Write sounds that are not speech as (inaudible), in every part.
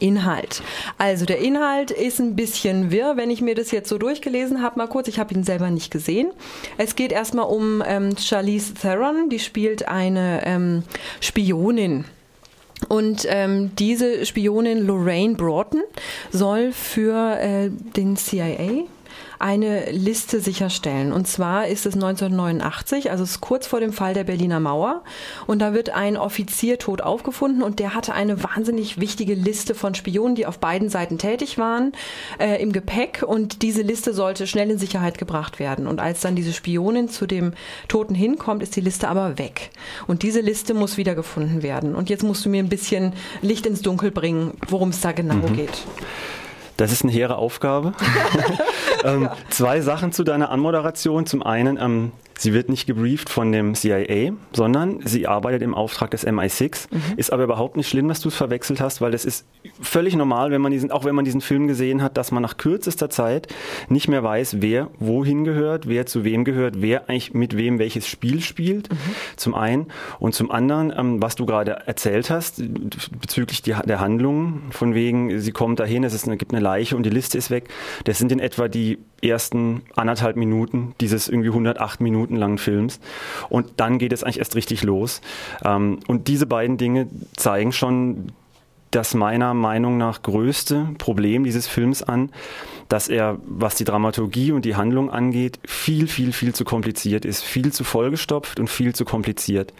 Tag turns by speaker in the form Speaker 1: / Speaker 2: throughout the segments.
Speaker 1: Inhalt. Also der Inhalt ist ein bisschen wirr, wenn ich mir das jetzt so durchgelesen habe, mal kurz. Ich habe ihn selber nicht gesehen. Es geht erstmal um ähm, Charlize Theron, die spielt eine ähm, Spionin. Und ähm, diese Spionin Lorraine Broughton soll für äh, den CIA eine Liste sicherstellen. Und zwar ist es 1989, also es ist kurz vor dem Fall der Berliner Mauer. Und da wird ein Offizier tot aufgefunden und der hatte eine wahnsinnig wichtige Liste von Spionen, die auf beiden Seiten tätig waren, äh, im Gepäck. Und diese Liste sollte schnell in Sicherheit gebracht werden. Und als dann diese Spionin zu dem Toten hinkommt, ist die Liste aber weg. Und diese Liste muss wiedergefunden werden. Und jetzt musst du mir ein bisschen Licht ins Dunkel bringen, worum es da genau mhm. geht.
Speaker 2: Das ist eine hehre Aufgabe. (laughs) ähm. Zwei Sachen zu deiner Anmoderation. Zum einen, ähm, Sie wird nicht gebrieft von dem CIA, sondern sie arbeitet im Auftrag des MI6. Mhm. Ist aber überhaupt nicht schlimm, dass du es verwechselt hast, weil es ist völlig normal, wenn man diesen, auch wenn man diesen Film gesehen hat, dass man nach kürzester Zeit nicht mehr weiß, wer wohin gehört, wer zu wem gehört, wer eigentlich mit wem welches Spiel spielt. Mhm. Zum einen. Und zum anderen, ähm, was du gerade erzählt hast, bezüglich die, der Handlung, von wegen, sie kommt dahin, es ist eine, gibt eine Leiche und die Liste ist weg. Das sind in etwa die ersten anderthalb Minuten dieses irgendwie 108 Minuten langen Films. Und dann geht es eigentlich erst richtig los. Ähm, und diese beiden Dinge zeigen schon das meiner Meinung nach größte Problem dieses Films an, dass er, was die Dramaturgie und die Handlung angeht, viel, viel, viel zu kompliziert ist, viel zu vollgestopft und viel zu kompliziert.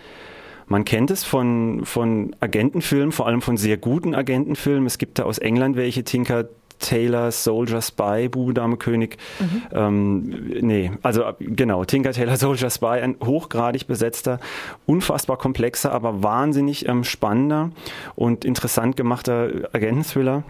Speaker 2: Man kennt es von, von Agentenfilmen, vor allem von sehr guten Agentenfilmen. Es gibt da aus England welche, Tinker Taylor, Soldier Spy, Bube, Dame, König. Mhm. Ähm, nee, also genau, Tinker Taylor, (laughs) Soldier Spy, ein hochgradig besetzter, unfassbar komplexer, aber wahnsinnig ähm, spannender und interessant gemachter Agenten-Thriller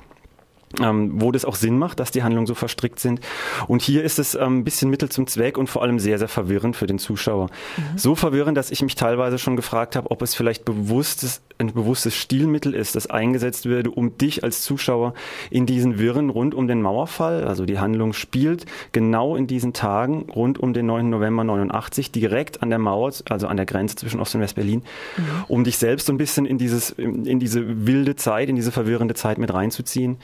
Speaker 2: ähm, wo das auch Sinn macht, dass die Handlungen so verstrickt sind. Und hier ist es ähm, ein bisschen Mittel zum Zweck und vor allem sehr, sehr verwirrend für den Zuschauer. Mhm. So verwirrend, dass ich mich teilweise schon gefragt habe, ob es vielleicht bewusstes, ein bewusstes Stilmittel ist, das eingesetzt würde, um dich als Zuschauer in diesen Wirren rund um den Mauerfall, also die Handlung spielt genau in diesen Tagen rund um den 9. November 89, direkt an der Mauer, also an der Grenze zwischen Ost- und West-Berlin, mhm. um dich selbst so ein bisschen in dieses, in diese wilde Zeit, in diese verwirrende Zeit mit reinzuziehen.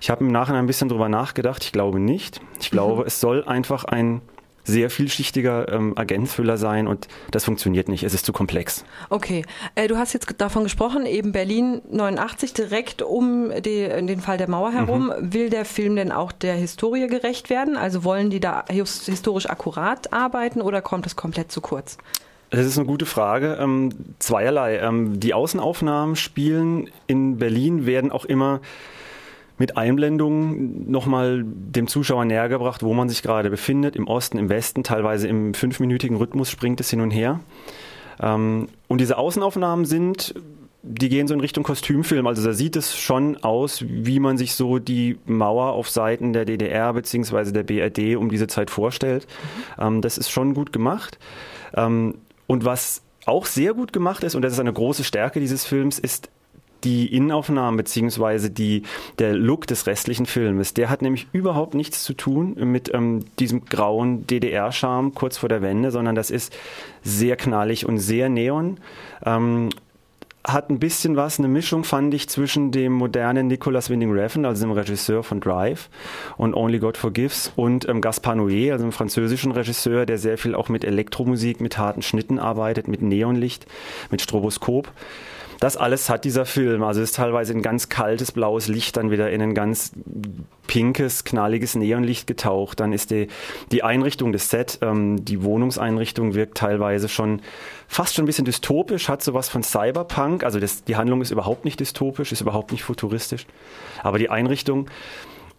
Speaker 2: Ich habe im Nachhinein ein bisschen drüber nachgedacht. Ich glaube nicht. Ich glaube, mhm. es soll einfach ein sehr vielschichtiger ähm, Agent-Thriller sein und das funktioniert nicht. Es ist zu komplex.
Speaker 1: Okay, äh, du hast jetzt davon gesprochen, eben Berlin 89 direkt um die, den Fall der Mauer herum. Mhm. Will der Film denn auch der Historie gerecht werden? Also wollen die da historisch akkurat arbeiten oder kommt es komplett zu kurz?
Speaker 2: Das ist eine gute Frage. Ähm, zweierlei. Ähm, die Außenaufnahmen spielen in Berlin werden auch immer mit Einblendungen nochmal dem Zuschauer näher gebracht, wo man sich gerade befindet, im Osten, im Westen, teilweise im fünfminütigen Rhythmus springt es hin und her. Ähm, und diese Außenaufnahmen sind, die gehen so in Richtung Kostümfilm, also da sieht es schon aus, wie man sich so die Mauer auf Seiten der DDR bzw. der BRD um diese Zeit vorstellt. Mhm. das ist schon gut gemacht. Ähm, und was auch sehr gut gemacht ist, und das ist eine große Stärke dieses Films, ist die Innenaufnahmen beziehungsweise die, der Look des restlichen Filmes, der hat nämlich überhaupt nichts zu tun mit ähm, diesem grauen DDR-Charme kurz vor der Wende, sondern das ist sehr knallig und sehr neon. Ähm, hat ein bisschen was, eine Mischung fand ich zwischen dem modernen Nicolas Winding Refn, also dem Regisseur von Drive und Only God Forgives und ähm, Gaspar Noé, also einem französischen Regisseur, der sehr viel auch mit Elektromusik, mit harten Schnitten arbeitet, mit Neonlicht, mit Stroboskop. Das alles hat dieser Film. Also ist teilweise ein ganz kaltes blaues Licht dann wieder in ein ganz pinkes, knalliges Neonlicht getaucht. Dann ist die, die Einrichtung des Set, ähm, die Wohnungseinrichtung wirkt teilweise schon fast schon ein bisschen dystopisch, hat sowas von Cyberpunk. Also das, die Handlung ist überhaupt nicht dystopisch, ist überhaupt nicht futuristisch. Aber die Einrichtung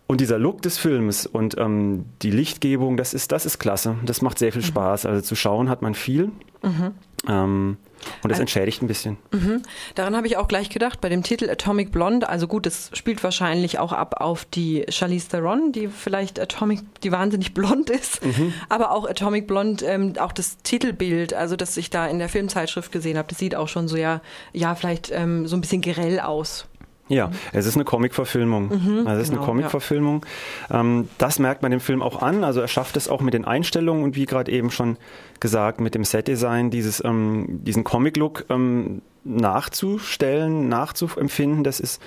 Speaker 2: und dieser Look des Films und ähm, die Lichtgebung, das ist, das ist klasse. Das macht sehr viel mhm. Spaß. Also zu schauen hat man viel. Mhm. Ähm, und das entschädigt ein bisschen.
Speaker 1: Mhm. Daran habe ich auch gleich gedacht, bei dem Titel Atomic Blonde, also gut, das spielt wahrscheinlich auch ab auf die Charlize Theron, die vielleicht Atomic, die wahnsinnig blond ist, mhm. aber auch Atomic Blonde, ähm, auch das Titelbild, also das ich da in der Filmzeitschrift gesehen habe, das sieht auch schon so ja, ja vielleicht ähm, so ein bisschen grell aus.
Speaker 2: Ja, es ist eine Comic-Verfilmung. Mhm, also es ist genau, eine Comic-Verfilmung. Ja. Ähm, das merkt man dem Film auch an. Also er schafft es auch mit den Einstellungen und wie gerade eben schon gesagt, mit dem Set-Design dieses, ähm, diesen Comic-Look ähm, nachzustellen, nachzuempfinden, das ist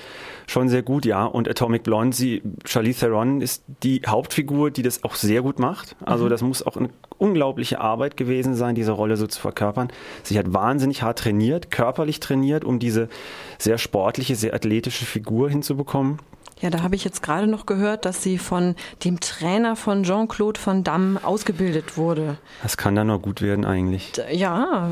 Speaker 2: schon sehr gut, ja. Und Atomic Blonde, sie, Charlize Theron ist die Hauptfigur, die das auch sehr gut macht. Also mhm. das muss auch eine unglaubliche Arbeit gewesen sein, diese Rolle so zu verkörpern. Sie hat wahnsinnig hart trainiert, körperlich trainiert, um diese sehr sportliche, sehr athletische Figur hinzubekommen.
Speaker 1: Ja, da habe ich jetzt gerade noch gehört, dass sie von dem Trainer von Jean-Claude Van Damme ausgebildet wurde.
Speaker 2: Das kann dann nur gut werden eigentlich.
Speaker 1: Ja,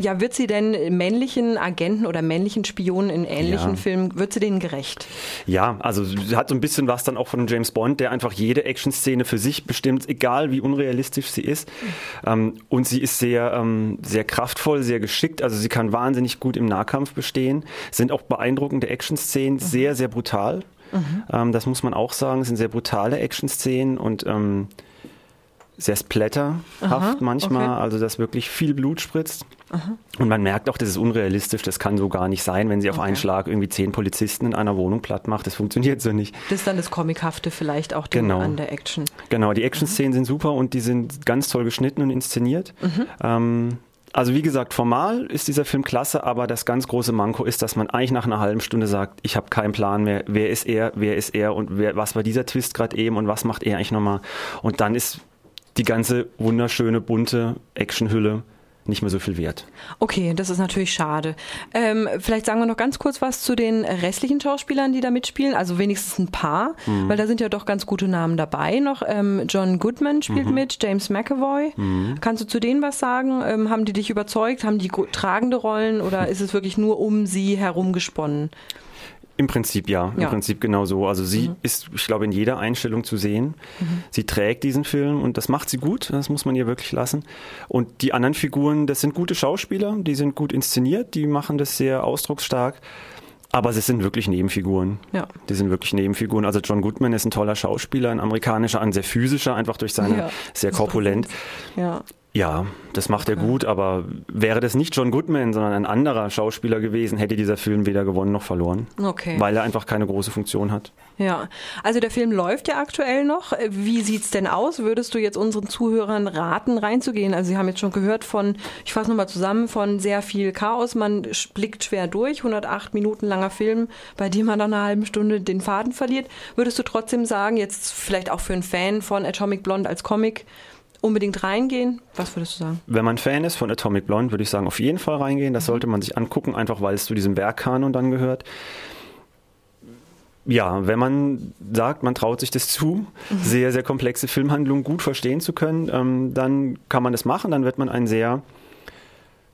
Speaker 1: ja, wird sie denn männlichen Agenten oder männlichen Spionen in ähnlichen ja. Filmen, wird sie denen gerecht?
Speaker 2: Ja, also sie hat so ein bisschen was dann auch von James Bond, der einfach jede Actionszene für sich bestimmt, egal wie unrealistisch sie ist. Mhm. Und sie ist sehr, ähm, sehr kraftvoll, sehr geschickt, also sie kann wahnsinnig gut im Nahkampf bestehen, sind auch beeindruckende Actionszenen, mhm. sehr, sehr brutal. Mhm. Ähm, das muss man auch sagen. Es sind sehr brutale Action-Szenen und ähm, sehr splatterhaft Aha, manchmal, okay. also dass wirklich viel Blut spritzt. Aha. Und man merkt auch, das ist unrealistisch, das kann so gar nicht sein, wenn sie auf okay. einen Schlag irgendwie zehn Polizisten in einer Wohnung platt macht. Das funktioniert so nicht.
Speaker 1: Das ist dann das Comichafte vielleicht auch genau. an der Action.
Speaker 2: Genau, die Action-Szenen mhm. sind super und die sind ganz toll geschnitten und inszeniert. Mhm. Ähm, also wie gesagt, formal ist dieser Film klasse, aber das ganz große Manko ist, dass man eigentlich nach einer halben Stunde sagt, ich habe keinen Plan mehr, wer ist er, wer ist er und wer, was war dieser Twist gerade eben und was macht er eigentlich nochmal. Und dann ist die ganze wunderschöne, bunte Actionhülle nicht mehr so viel wert.
Speaker 1: Okay, das ist natürlich schade. Ähm, vielleicht sagen wir noch ganz kurz was zu den restlichen Schauspielern, die da mitspielen, also wenigstens ein paar, mhm. weil da sind ja doch ganz gute Namen dabei noch. Ähm, John Goodman spielt mhm. mit, James McAvoy. Mhm. Kannst du zu denen was sagen? Ähm, haben die dich überzeugt? Haben die tragende Rollen oder ist es wirklich nur um sie herum gesponnen?
Speaker 2: Im Prinzip ja, im ja. Prinzip genau so. Also sie mhm. ist, ich glaube, in jeder Einstellung zu sehen. Mhm. Sie trägt diesen Film und das macht sie gut, das muss man ihr wirklich lassen. Und die anderen Figuren, das sind gute Schauspieler, die sind gut inszeniert, die machen das sehr ausdrucksstark. Aber sie sind wirklich Nebenfiguren. Ja. Die sind wirklich Nebenfiguren. Also John Goodman ist ein toller Schauspieler, ein amerikanischer, ein sehr physischer, einfach durch seine ja, sehr korpulent. Ja. Ja, das macht er gut, aber wäre das nicht John Goodman, sondern ein anderer Schauspieler gewesen, hätte dieser Film weder gewonnen noch verloren. Okay. Weil er einfach keine große Funktion hat.
Speaker 1: Ja, also der Film läuft ja aktuell noch. Wie sieht's denn aus? Würdest du jetzt unseren Zuhörern raten, reinzugehen? Also Sie haben jetzt schon gehört von, ich fasse nochmal zusammen, von sehr viel Chaos. Man blickt schwer durch, 108 Minuten langer Film, bei dem man nach einer halben Stunde den Faden verliert. Würdest du trotzdem sagen, jetzt vielleicht auch für einen Fan von Atomic Blonde als Comic, unbedingt reingehen? Was würdest du sagen?
Speaker 2: Wenn man Fan ist von Atomic Blonde, würde ich sagen, auf jeden Fall reingehen. Das mhm. sollte man sich angucken, einfach weil es zu diesem Werkkanon dann gehört. Ja, wenn man sagt, man traut sich das zu, mhm. sehr, sehr komplexe Filmhandlungen gut verstehen zu können, ähm, dann kann man das machen. Dann wird man einen sehr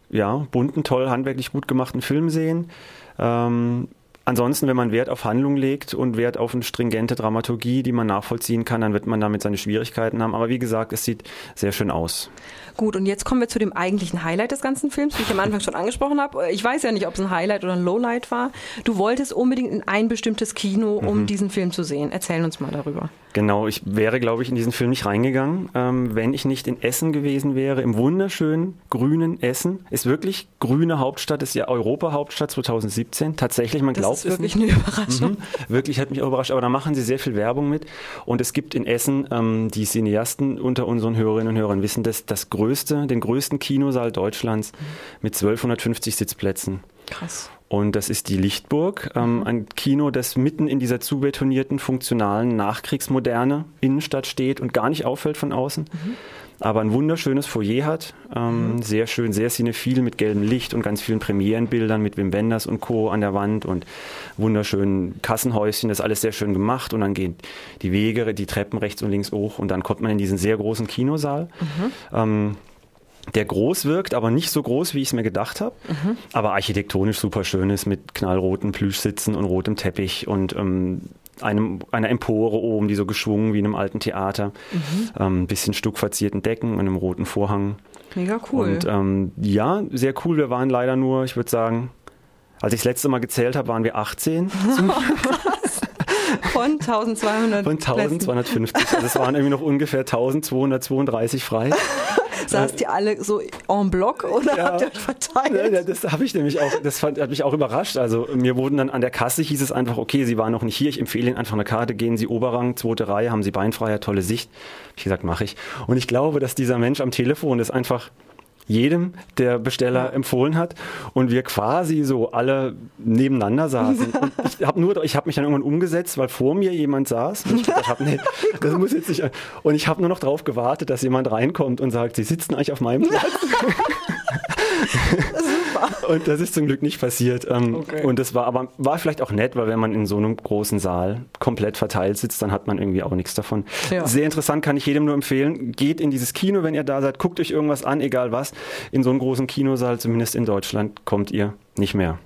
Speaker 2: ja, bunten, toll, handwerklich gut gemachten Film sehen. Ähm, Ansonsten, wenn man Wert auf Handlung legt und Wert auf eine stringente Dramaturgie, die man nachvollziehen kann, dann wird man damit seine Schwierigkeiten haben. Aber wie gesagt, es sieht sehr schön aus.
Speaker 1: Gut, und jetzt kommen wir zu dem eigentlichen Highlight des ganzen Films, wie ich am Anfang schon angesprochen habe. Ich weiß ja nicht, ob es ein Highlight oder ein Lowlight war. Du wolltest unbedingt in ein bestimmtes Kino, um mhm. diesen Film zu sehen. Erzähl uns mal darüber.
Speaker 2: Genau, ich wäre, glaube ich, in diesen Film nicht reingegangen, ähm, wenn ich nicht in Essen gewesen wäre, im wunderschönen grünen Essen. Ist wirklich grüne Hauptstadt, ist ja Europa-Hauptstadt 2017. Tatsächlich, man das glaubt es
Speaker 1: ist wirklich eine Überraschung. Mhm,
Speaker 2: wirklich hat mich auch überrascht, aber da machen sie sehr viel Werbung mit. Und es gibt in Essen, ähm, die Cineasten unter unseren Hörerinnen und Hörern wissen das, das größte, den größten Kinosaal Deutschlands mit 1250 Sitzplätzen. Krass. Und das ist die Lichtburg, ähm, mhm. ein Kino, das mitten in dieser zubetonierten, funktionalen, nachkriegsmoderne Innenstadt steht und gar nicht auffällt von außen. Mhm. Aber ein wunderschönes Foyer hat, ähm, mhm. sehr schön, sehr cinephil mit gelbem Licht und ganz vielen Premierenbildern mit Wim Wenders und Co. an der Wand und wunderschönen Kassenhäuschen, das ist alles sehr schön gemacht und dann gehen die Wege, die Treppen rechts und links hoch und dann kommt man in diesen sehr großen Kinosaal. Mhm. Ähm, der groß wirkt, aber nicht so groß, wie ich es mir gedacht habe. Mhm. Aber architektonisch super schön ist mit knallroten Plüschsitzen und rotem Teppich und ähm, einem, einer Empore oben, die so geschwungen wie in einem alten Theater. Mhm. Ähm, bisschen stuckverzierten Decken und einem roten Vorhang.
Speaker 1: Mega cool.
Speaker 2: Und ähm, ja, sehr cool. Wir waren leider nur, ich würde sagen, als ich das letzte Mal gezählt habe, waren wir 18. (laughs)
Speaker 1: Von 1200
Speaker 2: Von 1250. Also es waren irgendwie noch ungefähr 1232 frei. (laughs)
Speaker 1: Saßt ihr alle so en bloc oder ja, habt ihr euch verteilt?
Speaker 2: Ja, das habe ich nämlich auch, das fand, hat mich auch überrascht. Also mir wurden dann an der Kasse hieß es einfach, okay, Sie waren noch nicht hier, ich empfehle Ihnen einfach eine Karte, gehen Sie Oberrang, zweite Reihe, haben Sie Beinfreiheit, tolle Sicht. Ich gesagt, mache ich. Und ich glaube, dass dieser Mensch am Telefon das einfach jedem der Besteller empfohlen hat und wir quasi so alle nebeneinander saßen. (laughs) Und ich habe nur, ich habe mich dann irgendwann umgesetzt, weil vor mir jemand saß. (laughs) Und ich hab, nee, das muss jetzt nicht. Und ich habe nur noch darauf gewartet, dass jemand reinkommt und sagt, Sie sitzen eigentlich auf meinem (laughs) Platz. Super. Und das ist zum Glück nicht passiert. Ähm, okay. Und das war aber war vielleicht auch nett, weil wenn man in so einem großen Saal komplett verteilt sitzt, dann hat man irgendwie auch nichts davon. Ja. Sehr interessant, kann ich jedem nur empfehlen. Geht in dieses Kino, wenn ihr da seid, guckt euch irgendwas an, egal was. In so einem großen Kinosaal, zumindest in Deutschland, kommt ihr nicht mehr.